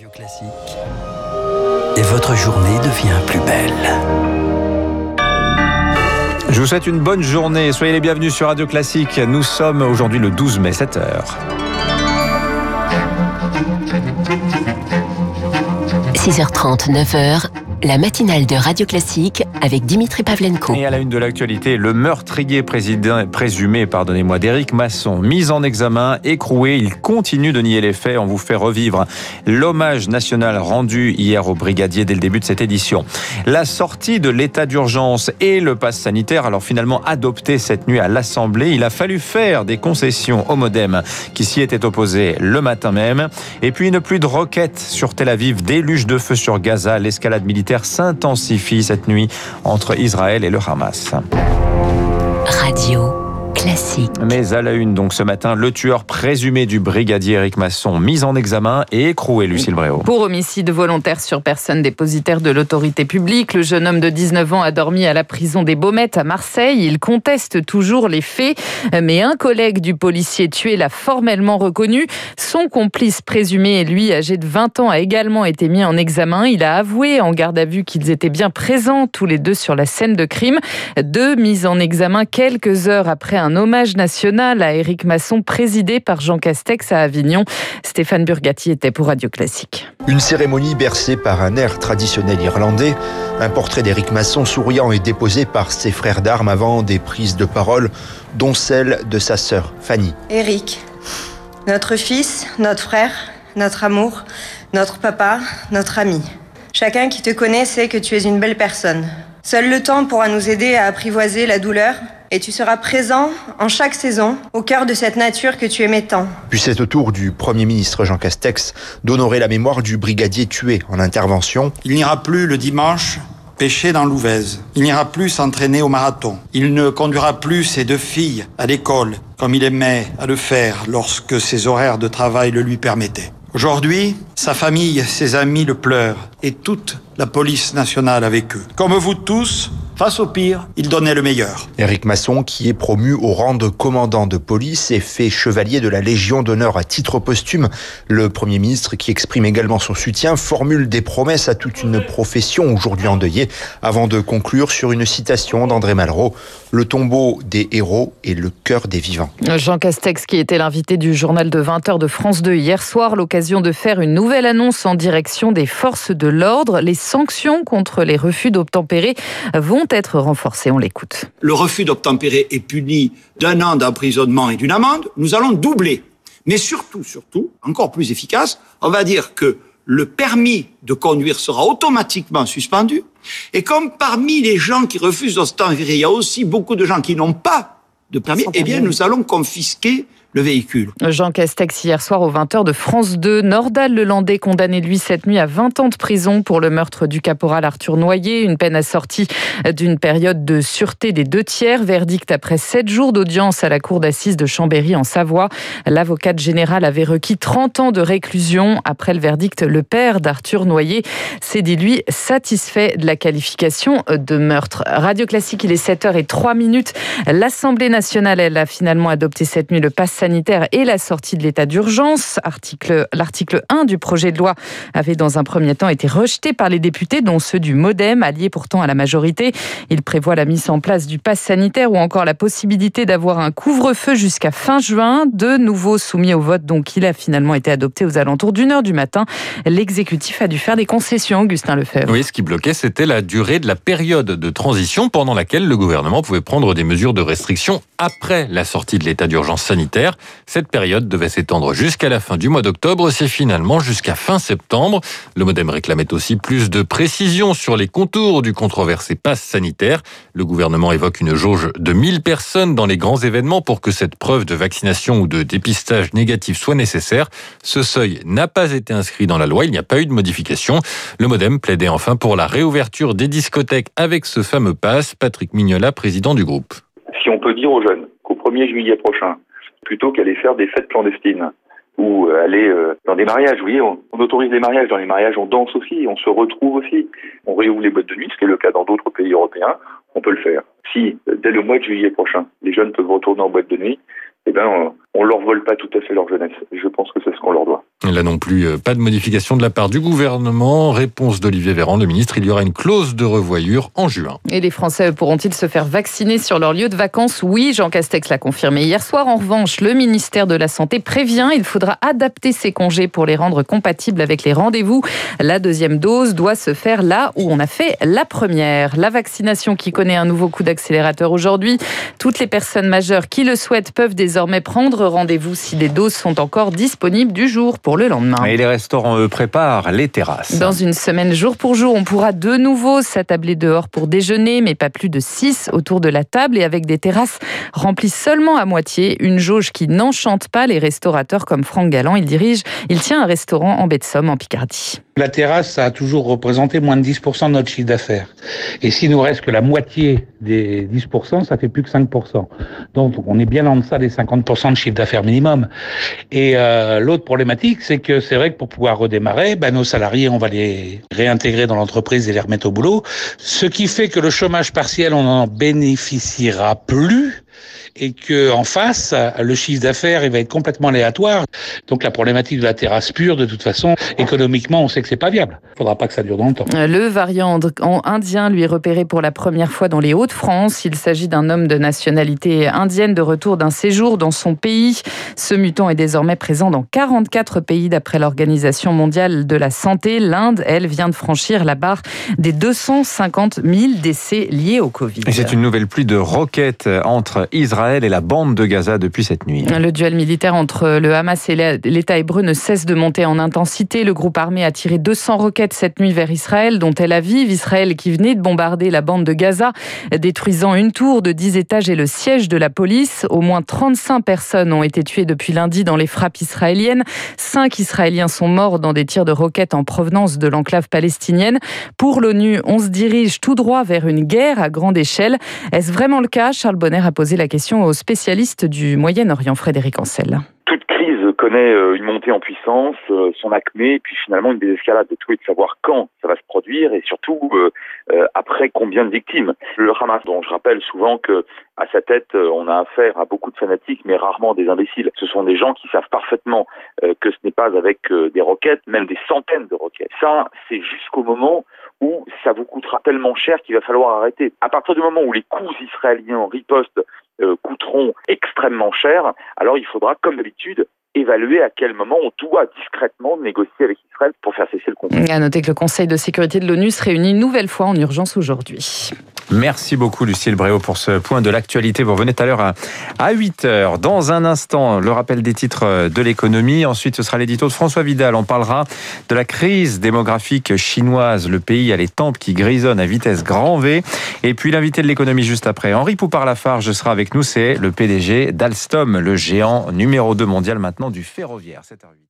Radio Classique. Et votre journée devient plus belle. Je vous souhaite une bonne journée. Soyez les bienvenus sur Radio Classique. Nous sommes aujourd'hui le 12 mai, 7h. 6h30, 9h, la matinale de Radio Classique avec Dimitri Pavlenko. Et à la une de l'actualité, le meurtrier président, présumé pardonnez-moi, d'Éric Masson, mis en examen, écroué. Il continue de nier les faits. On vous fait revivre l'hommage national rendu hier au brigadier dès le début de cette édition. La sortie de l'état d'urgence et le pass sanitaire, alors finalement adopté cette nuit à l'Assemblée. Il a fallu faire des concessions au modem qui s'y était opposé le matin même. Et puis une pluie de roquettes sur Tel Aviv, déluge de feu sur Gaza. L'escalade militaire s'intensifie cette nuit entre Israël et le Hamas. Radio Classique. Mais à la une, donc ce matin, le tueur présumé du brigadier Eric Masson, mis en examen et écroué, Lucille Bréau. Pour homicide volontaire sur personne dépositaire de l'autorité publique, le jeune homme de 19 ans a dormi à la prison des Baumettes à Marseille. Il conteste toujours les faits, mais un collègue du policier tué l'a formellement reconnu. Son complice présumé, lui, âgé de 20 ans, a également été mis en examen. Il a avoué en garde à vue qu'ils étaient bien présents tous les deux sur la scène de crime. Deux mises en examen quelques heures après un hommage national à Éric Masson présidé par Jean Castex à Avignon. Stéphane Burgati était pour Radio Classique. Une cérémonie bercée par un air traditionnel irlandais. Un portrait d'Éric Masson souriant est déposé par ses frères d'armes avant des prises de parole, dont celle de sa sœur Fanny. Éric, notre fils, notre frère, notre amour, notre papa, notre ami. Chacun qui te connaît sait que tu es une belle personne. Seul le temps pourra nous aider à apprivoiser la douleur et tu seras présent en chaque saison au cœur de cette nature que tu aimais tant. Puis c'est au tour du Premier ministre Jean Castex d'honorer la mémoire du brigadier tué en intervention. Il n'ira plus le dimanche pêcher dans l'Ouvèze. Il n'ira plus s'entraîner au marathon. Il ne conduira plus ses deux filles à l'école comme il aimait à le faire lorsque ses horaires de travail le lui permettaient. Aujourd'hui, sa famille, ses amis le pleurent et toute la police nationale avec eux. Comme vous tous, Face au pire, il donnait le meilleur. Éric Masson, qui est promu au rang de commandant de police et fait chevalier de la Légion d'honneur à titre posthume, le Premier ministre, qui exprime également son soutien, formule des promesses à toute une profession aujourd'hui endeuillée, avant de conclure sur une citation d'André Malraux Le tombeau des héros est le cœur des vivants. Jean Castex, qui était l'invité du journal de 20h de France 2 hier soir, l'occasion de faire une nouvelle annonce en direction des forces de l'ordre. Les sanctions contre les refus d'obtempérer vont être renforcées. On l'écoute. Le refus d'obtempérer est puni d'un an d'emprisonnement et d'une amende. Nous allons doubler. Mais surtout, surtout, encore plus efficace, on va dire que le permis de conduire sera automatiquement suspendu. Et comme parmi les gens qui refusent d'obtempérer, il y a aussi beaucoup de gens qui n'ont pas de permis, eh bien, nous allons confisquer le véhicule. Jean Castex hier soir aux 20h de France 2. Nordal Lelandais condamné lui cette nuit à 20 ans de prison pour le meurtre du caporal Arthur Noyer, une peine assortie d'une période de sûreté des deux tiers, verdict après sept jours d'audience à la cour d'assises de Chambéry en Savoie. L'avocate générale avait requis 30 ans de réclusion. Après le verdict, le père d'Arthur Noyer s'est dit lui satisfait de la qualification de meurtre. Radio Classique, il est 7h03 minutes. L'Assemblée nationale, elle a finalement adopté cette nuit le pass sanitaire et la sortie de l'état d'urgence. L'article 1 du projet de loi avait dans un premier temps été rejeté par les députés, dont ceux du Modem, alliés pourtant à la majorité. Il prévoit la mise en place du pass sanitaire ou encore la possibilité d'avoir un couvre-feu jusqu'à fin juin. De nouveau soumis au vote, donc il a finalement été adopté aux alentours d'une heure du matin. L'exécutif a dû faire des concessions, Augustin Lefebvre. Oui, ce qui bloquait, c'était la durée de la période de transition pendant laquelle le gouvernement pouvait prendre des mesures de restriction après la sortie de l'état d'urgence sanitaire. Cette période devait s'étendre jusqu'à la fin du mois d'octobre, c'est finalement jusqu'à fin septembre. Le Modem réclamait aussi plus de précision sur les contours du controversé pass sanitaire. Le gouvernement évoque une jauge de 1000 personnes dans les grands événements pour que cette preuve de vaccination ou de dépistage négatif soit nécessaire. Ce seuil n'a pas été inscrit dans la loi, il n'y a pas eu de modification. Le Modem plaidait enfin pour la réouverture des discothèques avec ce fameux pass. Patrick Mignola, président du groupe. On peut dire aux jeunes qu'au 1er juillet prochain, plutôt qu'aller faire des fêtes clandestines ou aller euh, dans des mariages. Vous voyez, on, autorise les mariages. Dans les mariages, on danse aussi, on se retrouve aussi. On réouvre les boîtes de nuit, ce qui est le cas dans d'autres pays européens. On peut le faire. Si, dès le mois de juillet prochain, les jeunes peuvent retourner en boîte de nuit, eh ben, on, on leur vole pas tout à fait leur jeunesse. Je pense que c'est ce qu'on leur doit. Là non plus, euh, pas de modification de la part du gouvernement. Réponse d'Olivier Véran, le ministre, il y aura une clause de revoyure en juin. Et les Français pourront-ils se faire vacciner sur leur lieu de vacances? Oui, Jean Castex l'a confirmé hier soir. En revanche, le ministère de la Santé prévient, il faudra adapter ces congés pour les rendre compatibles avec les rendez-vous. La deuxième dose doit se faire là où on a fait la première. La vaccination qui connaît un nouveau coup d'accélérateur aujourd'hui. Toutes les personnes majeures qui le souhaitent peuvent désormais prendre rendez-vous si les doses sont encore disponibles du jour le lendemain. Et les restaurants, eux, préparent les terrasses. Dans une semaine, jour pour jour, on pourra de nouveau s'attabler dehors pour déjeuner, mais pas plus de 6 autour de la table et avec des terrasses remplies seulement à moitié. Une jauge qui n'enchante pas les restaurateurs comme Franck Galland. Il dirige, il tient un restaurant en baie de Somme, en Picardie. La terrasse, ça a toujours représenté moins de 10% de notre chiffre d'affaires. Et s'il nous reste que la moitié des 10%, ça fait plus que 5%. Donc on est bien en deçà des 50% de chiffre d'affaires minimum. Et euh, l'autre problématique, c'est que c'est vrai que pour pouvoir redémarrer, ben, nos salariés, on va les réintégrer dans l'entreprise et les remettre au boulot. Ce qui fait que le chômage partiel, on n'en bénéficiera plus et que en face, le chiffre d'affaires, il va être complètement aléatoire. Donc la problématique de la terrasse pure, de toute façon, économiquement, on sait que c'est pas viable. Il faudra pas que ça dure dans le temps. Le variant indien lui est repéré pour la première fois dans les Hauts-de-France. Il s'agit d'un homme de nationalité indienne de retour d'un séjour dans son pays. Ce mutant est désormais présent dans 44 pays d'après l'Organisation mondiale de la santé. L'Inde, elle, vient de franchir la barre des 250 000 décès liés au Covid. Et c'est une nouvelle pluie de roquettes entre Israël et la bande de Gaza depuis cette nuit. Le duel militaire entre le Hamas et l'État hébreu ne cesse de monter en intensité. Le groupe armé a tiré 200 roquettes cette nuit vers Israël, dont Tel Aviv. Israël qui venait de bombarder la bande de Gaza, détruisant une tour de 10 étages et le siège de la police. Au moins 35 personnes ont été tuées depuis lundi dans les frappes israéliennes. Cinq Israéliens sont morts dans des tirs de roquettes en provenance de l'enclave palestinienne. Pour l'ONU, on se dirige tout droit vers une guerre à grande échelle. Est-ce vraiment le cas? Charles Bonner a posé question au spécialiste du Moyen-Orient, Frédéric Ancel toute crise connaît euh, une montée en puissance, euh, son acmé, puis finalement une désescalade de tout et de savoir quand ça va se produire et surtout euh, après combien de victimes. Le Hamas, dont je rappelle souvent que à sa tête on a affaire à beaucoup de fanatiques, mais rarement des imbéciles. Ce sont des gens qui savent parfaitement que ce n'est pas avec des roquettes, même des centaines de roquettes. Ça, c'est jusqu'au moment où ça vous coûtera tellement cher qu'il va falloir arrêter. À partir du moment où les coûts israéliens ripostent coûteront extrêmement cher, alors il faudra, comme d'habitude, évaluer à quel moment on doit discrètement négocier avec Israël pour faire cesser le conflit. À noter que le Conseil de sécurité de l'ONU se réunit une nouvelle fois en urgence aujourd'hui. Merci beaucoup Lucille Bréau pour ce point de l'actualité. Vous revenez tout à l'heure à 8 heures. Dans un instant, le rappel des titres de l'économie. Ensuite, ce sera l'édito de François Vidal. On parlera de la crise démographique chinoise. Le pays a les tempes qui grisonnent à vitesse grand V. Et puis l'invité de l'économie juste après. Henri Poupard-Lafarge sera avec nous. C'est le PDG d'Alstom, le géant numéro 2 mondial maintenant du ferroviaire. 7h08.